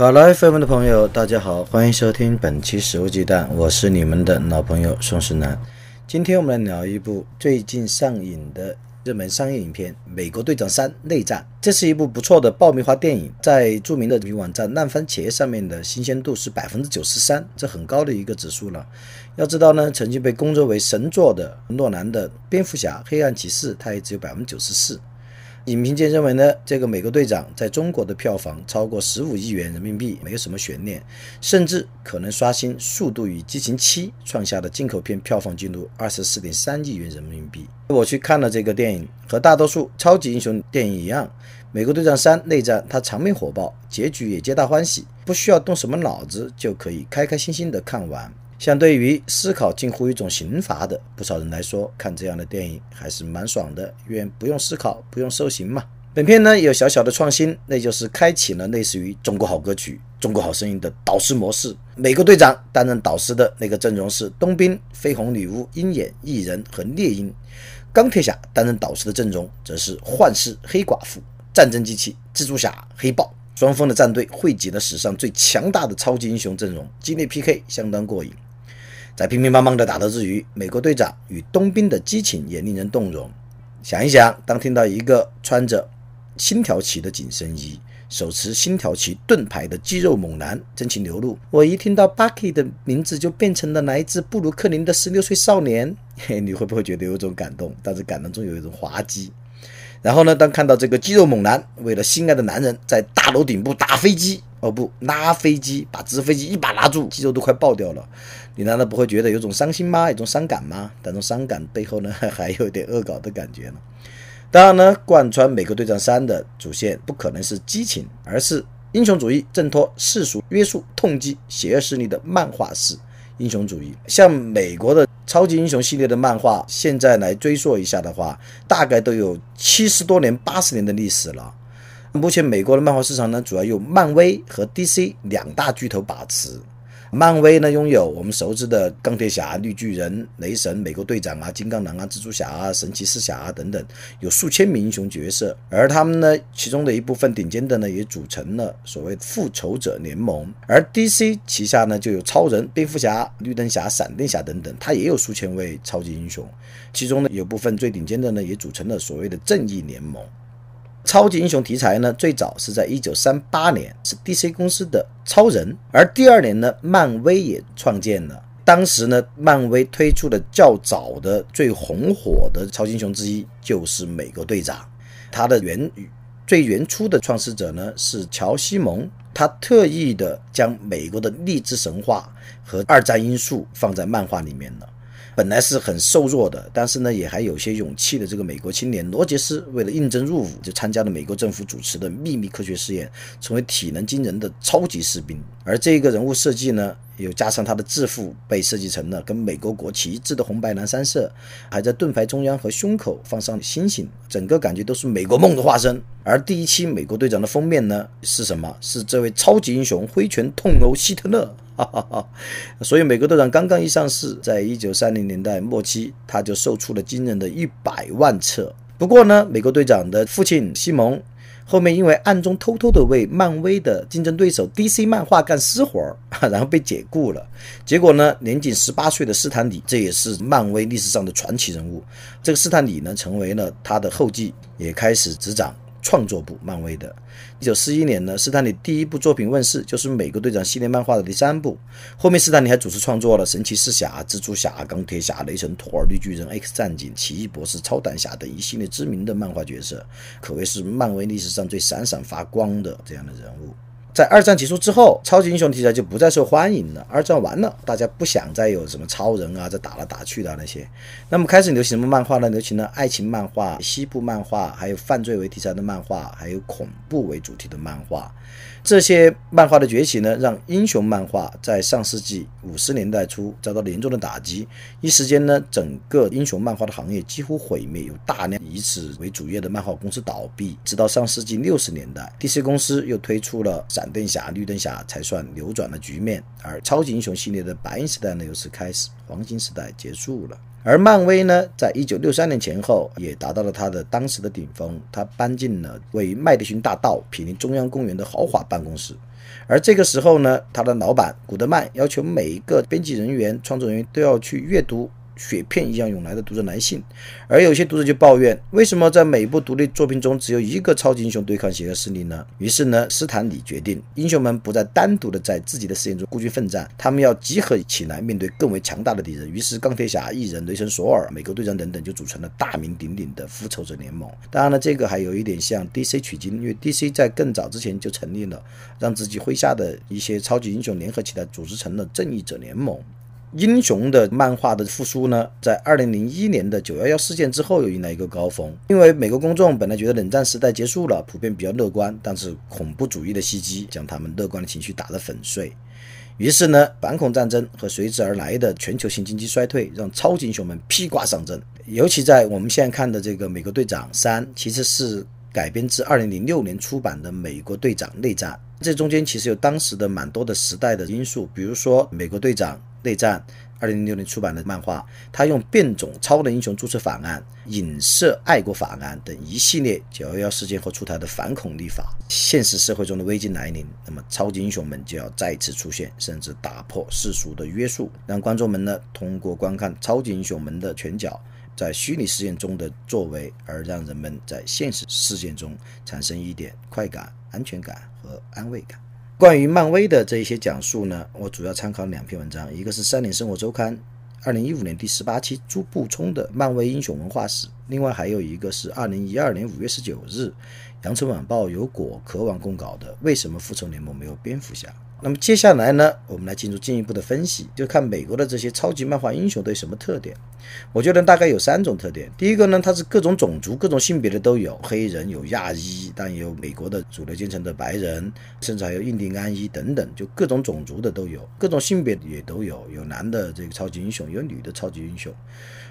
考拉 FM 的朋友，大家好，欢迎收听本期《食物鸡蛋》，我是你们的老朋友宋世南。今天我们来聊一部最近上映的热门商业影片《美国队长三：内战》。这是一部不错的爆米花电影，在著名的影网站烂番茄上面的新鲜度是百分之九十三，这很高的一个指数了。要知道呢，曾经被公认为神作的诺兰的《蝙蝠侠：黑暗骑士》，它也只有百分之九十四。影评界认为呢，这个美国队长在中国的票房超过十五亿元人民币，没有什么悬念，甚至可能刷新《速度与激情七》创下的进口片票房纪录二十四点三亿元人民币。我去看了这个电影，和大多数超级英雄电影一样，《美国队长三：内战》它场面火爆，结局也皆大欢喜，不需要动什么脑子就可以开开心心的看完。相对于思考近乎一种刑罚的不少人来说，看这样的电影还是蛮爽的，因为不用思考，不用受刑嘛。本片呢有小小的创新，那就是开启了类似于《中国好歌曲》《中国好声音》的导师模式。美国队长担任导师的那个阵容是冬兵、绯红女巫、鹰眼、异人和猎鹰；钢铁侠担任导师的阵容则是幻视、黑寡妇、战争机器、蜘蛛侠、黑豹。双方的战队汇集了史上最强大的超级英雄阵容，激烈 PK 相当过瘾。在乒乒乓乓的打斗之余，美国队长与冬兵的激情也令人动容。想一想，当听到一个穿着星条旗的紧身衣、手持星条旗盾牌的肌肉猛男真情流露，我一听到 Bucky 的名字就变成了来自布鲁克林的十六岁少年，嘿，你会不会觉得有种感动？但是感动中有一种滑稽。然后呢，当看到这个肌肉猛男为了心爱的男人在大楼顶部打飞机。哦不，拉飞机，把直升飞机一把拉住，肌肉都快爆掉了。你难道不会觉得有种伤心吗？有种伤感吗？但这种伤感背后呢，还有一点恶搞的感觉呢。当然呢，贯穿《美国队长三》的主线不可能是激情，而是英雄主义挣脱世俗约束、痛击邪恶势力的漫画式英雄主义。像美国的超级英雄系列的漫画，现在来追溯一下的话，大概都有七十多年、八十年的历史了。目前美国的漫画市场呢，主要由漫威和 DC 两大巨头把持。漫威呢，拥有我们熟知的钢铁侠、绿巨人、雷神、美国队长啊、金刚狼啊、蜘蛛侠啊、神奇四侠啊等等，有数千名英雄角色。而他们呢，其中的一部分顶尖的呢，也组成了所谓复仇者联盟。而 DC 旗下呢，就有超人、蝙蝠侠、绿灯侠、闪电侠等等，它也有数千位超级英雄。其中呢，有部分最顶尖的呢，也组成了所谓的正义联盟。超级英雄题材呢，最早是在一九三八年，是 DC 公司的超人，而第二年呢，漫威也创建了。当时呢，漫威推出的较早的最红火的超级英雄之一就是美国队长。他的原最原初的创始者呢是乔西蒙，他特意的将美国的励志神话和二战因素放在漫画里面了。本来是很瘦弱的，但是呢，也还有些勇气的这个美国青年罗杰斯，为了应征入伍，就参加了美国政府主持的秘密科学试验，成为体能惊人的超级士兵。而这个人物设计呢，又加上他的制服被设计成了跟美国国旗一致的红白蓝三色，还在盾牌中央和胸口放上星星，整个感觉都是美国梦的化身。而第一期美国队长的封面呢，是什么？是这位超级英雄挥拳痛殴希特勒。哈哈哈，所以美国队长刚刚一上市，在一九三零年代末期，他就售出了惊人的一百万册。不过呢，美国队长的父亲西蒙后面因为暗中偷偷的为漫威的竞争对手 DC 漫画干私活儿，然后被解雇了。结果呢，年仅十八岁的斯坦李，这也是漫威历史上的传奇人物。这个斯坦李呢，成为了他的后继，也开始执掌。创作部，漫威的。一九四一年呢，斯坦李第一部作品问世，就是美国队长系列漫画的第三部。后面斯坦李还主持创作了神奇四侠、蜘蛛侠、钢铁侠、雷神、托尔、绿巨人、X 战警、奇异博士、超胆侠等一系列知名的漫画角色，可谓是漫威历史上最闪闪发光的这样的人物。在二战结束之后，超级英雄题材就不再受欢迎了。二战完了，大家不想再有什么超人啊，这打来打去的那些。那么开始流行什么漫画呢？流行了爱情漫画、西部漫画，还有犯罪为题材的漫画，还有恐怖为主题的漫画。这些漫画的崛起呢，让英雄漫画在上世纪五十年代初遭到了严重的打击。一时间呢，整个英雄漫画的行业几乎毁灭，有大量以此为主业的漫画公司倒闭。直到上世纪六十年代，DC 公司又推出了闪电侠、绿灯侠，才算扭转了局面。而超级英雄系列的白银时代呢，又是开始，黄金时代结束了。而漫威呢，在一九六三年前后也达到了它的当时的顶峰。它搬进了位于麦迪逊大道毗邻中央公园的豪华办公室。而这个时候呢，他的老板古德曼要求每一个编辑人员、创作人员都要去阅读。雪片一样涌来的读者来信，而有些读者就抱怨，为什么在每部独立作品中只有一个超级英雄对抗邪恶势力呢？于是呢，斯坦李决定，英雄们不再单独的在自己的事件中孤军奋战，他们要集合起来面对更为强大的敌人。于是，钢铁侠、蚁人、雷神索尔、美国队长等等就组成了大名鼎鼎的复仇者联盟。当然了，这个还有一点向 DC 取经，因为 DC 在更早之前就成立了，让自己麾下的一些超级英雄联合起来，组织成了正义者联盟。英雄的漫画的复苏呢，在二零零一年的九幺幺事件之后又迎来一个高峰。因为美国公众本来觉得冷战时代结束了，普遍比较乐观，但是恐怖主义的袭击将他们乐观的情绪打得粉碎。于是呢，反恐战争和随之而来的全球性经济衰退，让超级英雄们披挂上阵。尤其在我们现在看的这个《美国队长三》，其实是改编自二零零六年出版的《美国队长内战》。这中间其实有当时的蛮多的时代的因素，比如说美国队长内战，二零零六年出版的漫画，他用变种超能英雄注册法案、影射爱国法案等一系列九幺幺事件后出台的反恐立法，现实社会中的危机来临，那么超级英雄们就要再次出现，甚至打破世俗的约束，让观众们呢通过观看超级英雄们的拳脚。在虚拟事件中的作为，而让人们在现实事件中产生一点快感、安全感和安慰感。关于漫威的这一些讲述呢，我主要参考两篇文章，一个是《三联生活周刊》二零一五年第十八期朱步冲的《漫威英雄文化史》，另外还有一个是二零一二年五月十九日《羊城晚报》由果壳网公稿的《为什么复仇联盟没有蝙蝠侠》。那么接下来呢，我们来进入进一步的分析，就看美国的这些超级漫画英雄都有什么特点。我觉得大概有三种特点。第一个呢，它是各种种族、各种性别的都有，黑人有亚裔，但也有美国的主流阶层的白人，甚至还有印第安裔等等，就各种种族的都有，各种性别也都有，有男的这个超级英雄，有女的超级英雄。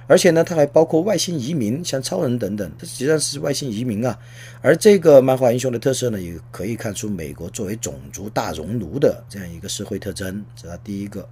而且呢，它还包括外星移民，像超人等等，它实际上是外星移民啊。而这个漫画英雄的特色呢，也可以看出美国作为种族大熔炉的这样一个社会特征，这是第一个，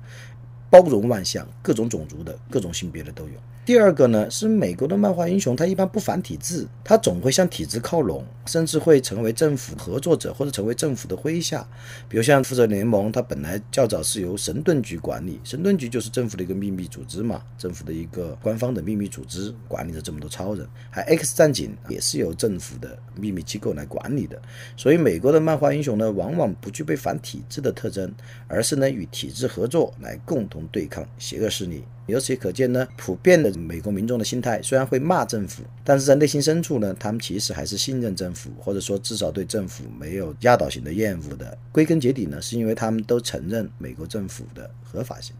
包容万象，各种种族的各种性别的都有。第二个呢，是美国的漫画英雄，他一般不反体制，他总会向体制靠拢，甚至会成为政府合作者或者成为政府的麾下。比如像复仇者联盟，它本来较早是由神盾局管理，神盾局就是政府的一个秘密组织嘛，政府的一个官方的秘密组织，管理着这么多超人。还 X 战警也是由政府的秘密机构来管理的。所以美国的漫画英雄呢，往往不具备反体制的特征，而是呢与体制合作来共同对抗邪恶势力。由此可见呢，普遍的美国民众的心态虽然会骂政府，但是在内心深处呢，他们其实还是信任政府，或者说至少对政府没有压倒性的厌恶的。归根结底呢，是因为他们都承认美国政府的合法性，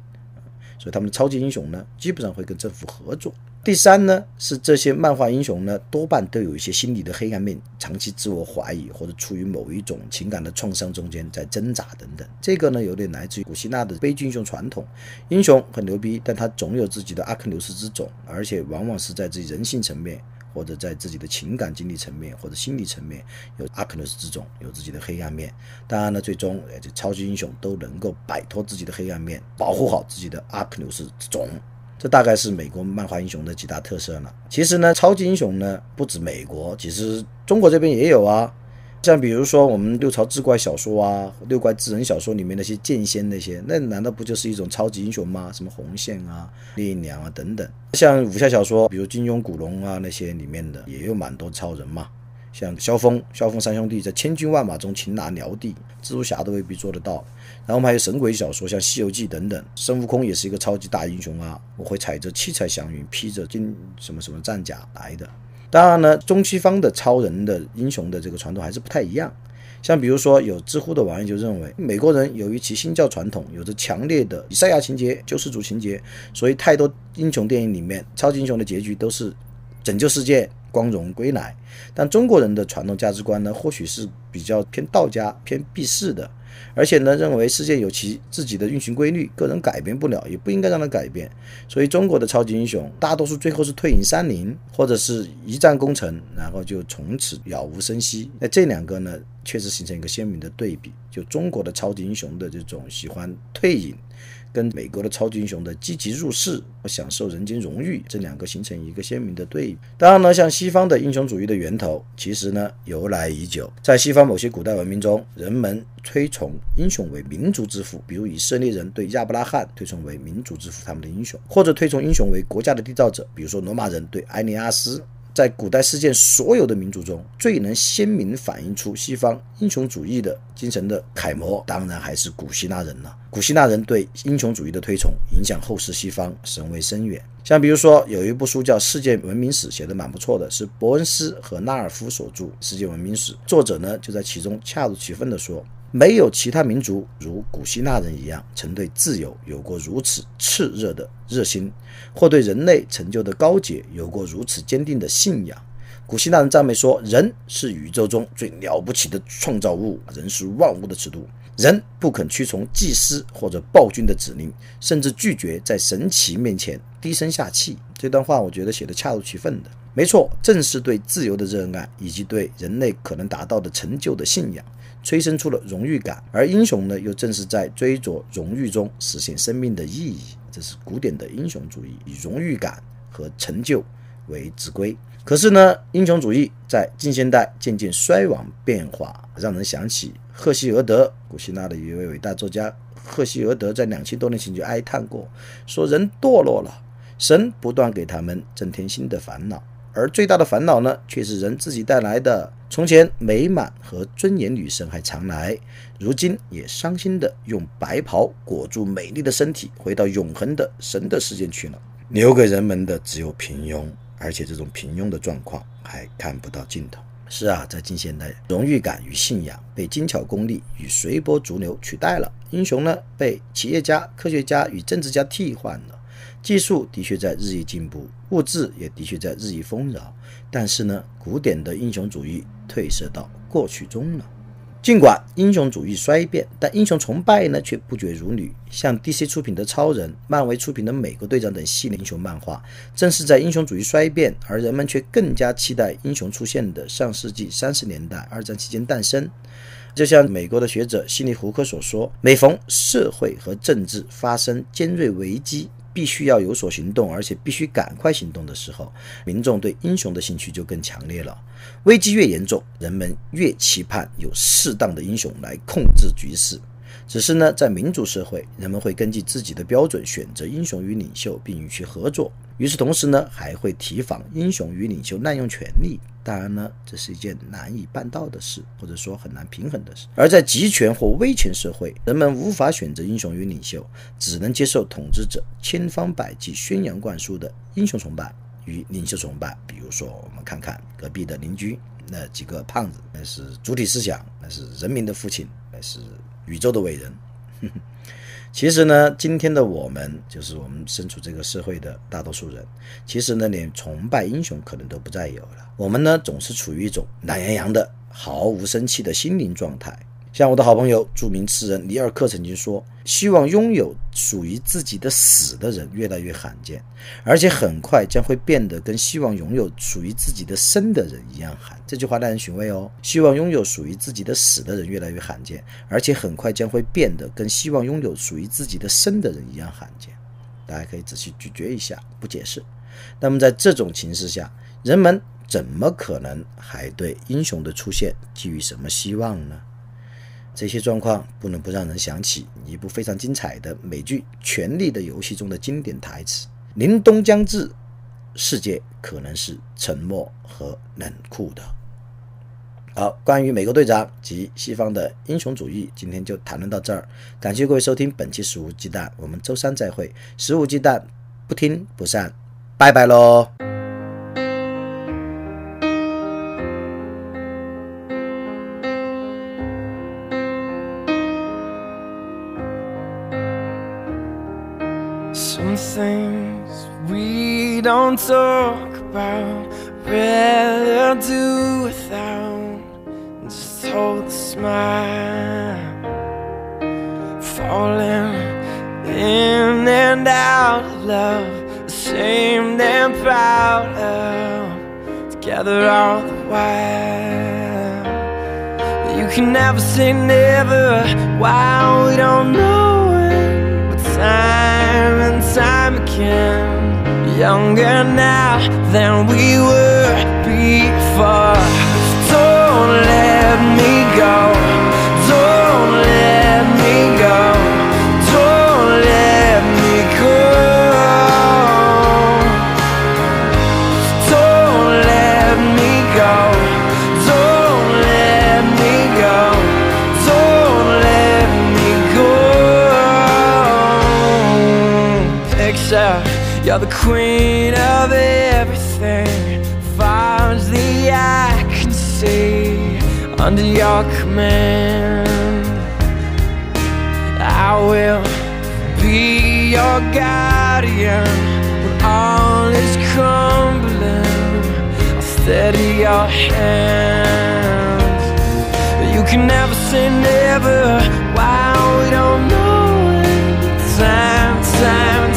所以他们的超级英雄呢，基本上会跟政府合作。第三呢，是这些漫画英雄呢，多半都有一些心理的黑暗面，长期自我怀疑或者处于某一种情感的创伤中间在挣扎等等。这个呢，有点来自于古希腊的悲剧英雄传统。英雄很牛逼，但他总有自己的阿克琉斯之种，而且往往是在自己人性层面，或者在自己的情感经历层面或者心理层面有阿克琉斯之种，有自己的黑暗面。当然呢，最终这超级英雄都能够摆脱自己的黑暗面，保护好自己的阿克琉斯之种。这大概是美国漫画英雄的几大特色了。其实呢，超级英雄呢不止美国，其实中国这边也有啊。像比如说我们六朝志怪小说啊，六怪志人小说里面那些剑仙那些，那难道不就是一种超级英雄吗？什么红线啊、烈娘啊等等。像武侠小说，比如金庸、古龙啊那些里面的，也有蛮多超人嘛。像萧峰、萧峰三兄弟在千军万马中擒拿辽帝，蜘蛛侠都未必做得到。然后我们还有神鬼小说，像《西游记》等等，孙悟空也是一个超级大英雄啊！我会踩着七彩祥云，披着金什么什么战甲来的。当然呢，中西方的超人的英雄的这个传统还是不太一样。像比如说，有知乎的网友就认为，美国人由于其新教传统有着强烈的以赛亚情节、救世主情节，所以太多英雄电影里面超级英雄的结局都是拯救世界、光荣归来。但中国人的传统价值观呢，或许是比较偏道家、偏避世的。而且呢，认为世界有其自己的运行规律，个人改变不了，也不应该让它改变。所以中国的超级英雄大多数最后是退隐山林，或者是一战功成，然后就从此杳无声息。那这两个呢，确实形成一个鲜明的对比。就中国的超级英雄的这种喜欢退隐。跟美国的超级英雄的积极入世和享受人间荣誉，这两个形成一个鲜明的对比。当然呢，像西方的英雄主义的源头，其实呢由来已久。在西方某些古代文明中，人们推崇英雄为民族之父，比如以色列人对亚伯拉罕推崇为民族之父，他们的英雄；或者推崇英雄为国家的缔造者，比如说罗马人对埃尼阿斯。在古代世界所有的民族中，最能鲜明反映出西方英雄主义的精神的楷模，当然还是古希腊人了。古希腊人对英雄主义的推崇，影响后世西方甚为深远。像比如说，有一部书叫《世界文明史》，写的蛮不错的，是伯恩斯和纳尔夫所著《世界文明史》。作者呢，就在其中恰如其分地说。没有其他民族如古希腊人一样，曾对自由有过如此炽热的热心，或对人类成就的高洁有过如此坚定的信仰。古希腊人赞美说：“人是宇宙中最了不起的创造物，人是万物的尺度。人不肯屈从祭司或者暴君的指令，甚至拒绝在神奇面前低声下气。”这段话我觉得写的恰如其分的。没错，正是对自由的热爱，以及对人类可能达到的成就的信仰。催生出了荣誉感，而英雄呢，又正是在追逐荣誉中实现生命的意义。这是古典的英雄主义，以荣誉感和成就为之归。可是呢，英雄主义在近现代渐渐衰亡变化，让人想起赫西俄德，古希腊的一位伟大作家。赫西俄德在两千多年前就哀叹过，说人堕落了，神不断给他们增添新的烦恼。而最大的烦恼呢，却是人自己带来的。从前美满和尊严女神还常来，如今也伤心的用白袍裹住美丽的身体，回到永恒的神的世界去了。留给人们的只有平庸，而且这种平庸的状况还看不到尽头。是啊，在近现代，荣誉感与信仰被精巧功利与随波逐流取代了，英雄呢被企业家、科学家与政治家替换了。技术的确在日益进步，物质也的确在日益丰饶，但是呢，古典的英雄主义褪色到过去中了。尽管英雄主义衰变，但英雄崇拜呢却不绝如缕。像 DC 出品的超人、漫威出品的美国队长等系列英雄漫画，正是在英雄主义衰变，而人们却更加期待英雄出现的上世纪三十年代二战期间诞生。就像美国的学者西尼胡克所说：“每逢社会和政治发生尖锐危机。”必须要有所行动，而且必须赶快行动的时候，民众对英雄的兴趣就更强烈了。危机越严重，人们越期盼有适当的英雄来控制局势。只是呢，在民主社会，人们会根据自己的标准选择英雄与领袖，并与其合作。与此同时呢，还会提防英雄与领袖滥用权力。当然呢，这是一件难以办到的事，或者说很难平衡的事。而在集权或威权社会，人们无法选择英雄与领袖，只能接受统治者千方百计宣扬灌输的英雄崇拜与领袖崇拜。比如说，我们看看隔壁的邻居那几个胖子，那是主体思想，那是人民的父亲，那是。宇宙的伟人，其实呢，今天的我们就是我们身处这个社会的大多数人，其实呢，连崇拜英雄可能都不再有了。我们呢，总是处于一种懒洋洋的、毫无生气的心灵状态。像我的好朋友著名诗人里尔克曾经说：“希望拥有属于自己的死的人越来越罕见，而且很快将会变得跟希望拥有属于自己的生的人一样罕。”这句话耐人寻味哦。希望拥有属于自己的死的人越来越罕见，而且很快将会变得跟希望拥有属于自己的生的人一样罕见。大家可以仔细咀嚼一下，不解释。那么在这种情势下，人们怎么可能还对英雄的出现寄予什么希望呢？这些状况不能不让人想起一部非常精彩的美剧《权力的游戏》中的经典台词：“凛冬将至，世界可能是沉默和冷酷的。”好，关于美国队长及西方的英雄主义，今天就谈论到这儿。感谢各位收听本期《食物鸡蛋》，我们周三再会。食物鸡蛋，不听不散，拜拜喽。Things we don't talk about. Rather do without. Just hold the smile. Falling in and out of love. Ashamed and proud of. Together all the while. You can never say never. Why we don't know it. But time again. Younger now than we were before. Don't let me go. You're the queen of everything. As the eye can see, under your command, I will be your guardian when all is crumbling. I'll steady your hands. You can never say never. Why we don't know it. Time, time